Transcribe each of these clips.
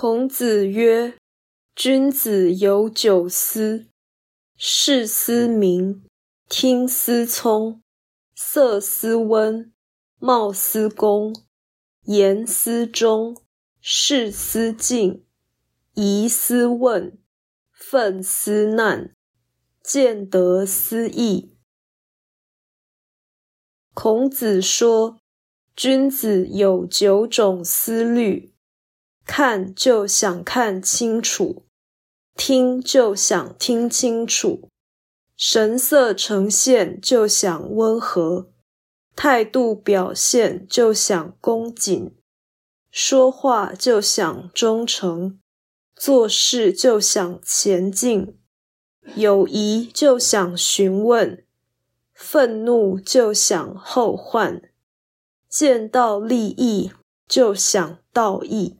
孔子曰：“君子有九思：视思明，听思聪，色思温，貌思恭，言思忠，事思敬，疑思问，愤思难，见得思义。”孔子说，君子有九种思虑。看就想看清楚，听就想听清楚，神色呈现就想温和，态度表现就想恭谨，说话就想忠诚，做事就想前进，有疑就想询问，愤怒就想后患，见到利益就想道义。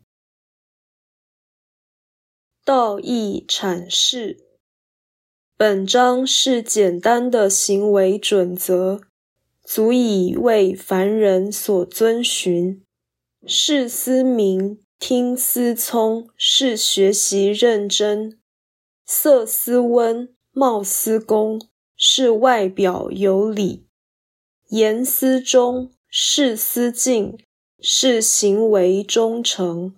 道义阐释，本章是简单的行为准则，足以为凡人所遵循。事思明，听思聪，是学习认真；色思温，貌思恭，是外表有礼；言思忠，事思敬，是行为忠诚；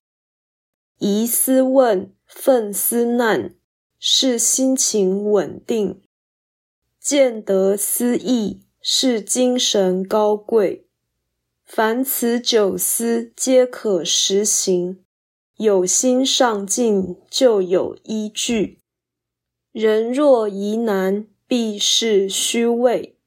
疑思问。愤思难是心情稳定，见得思义是精神高贵。凡此九思皆可实行，有心上进就有依据。人若疑难，必是虚伪。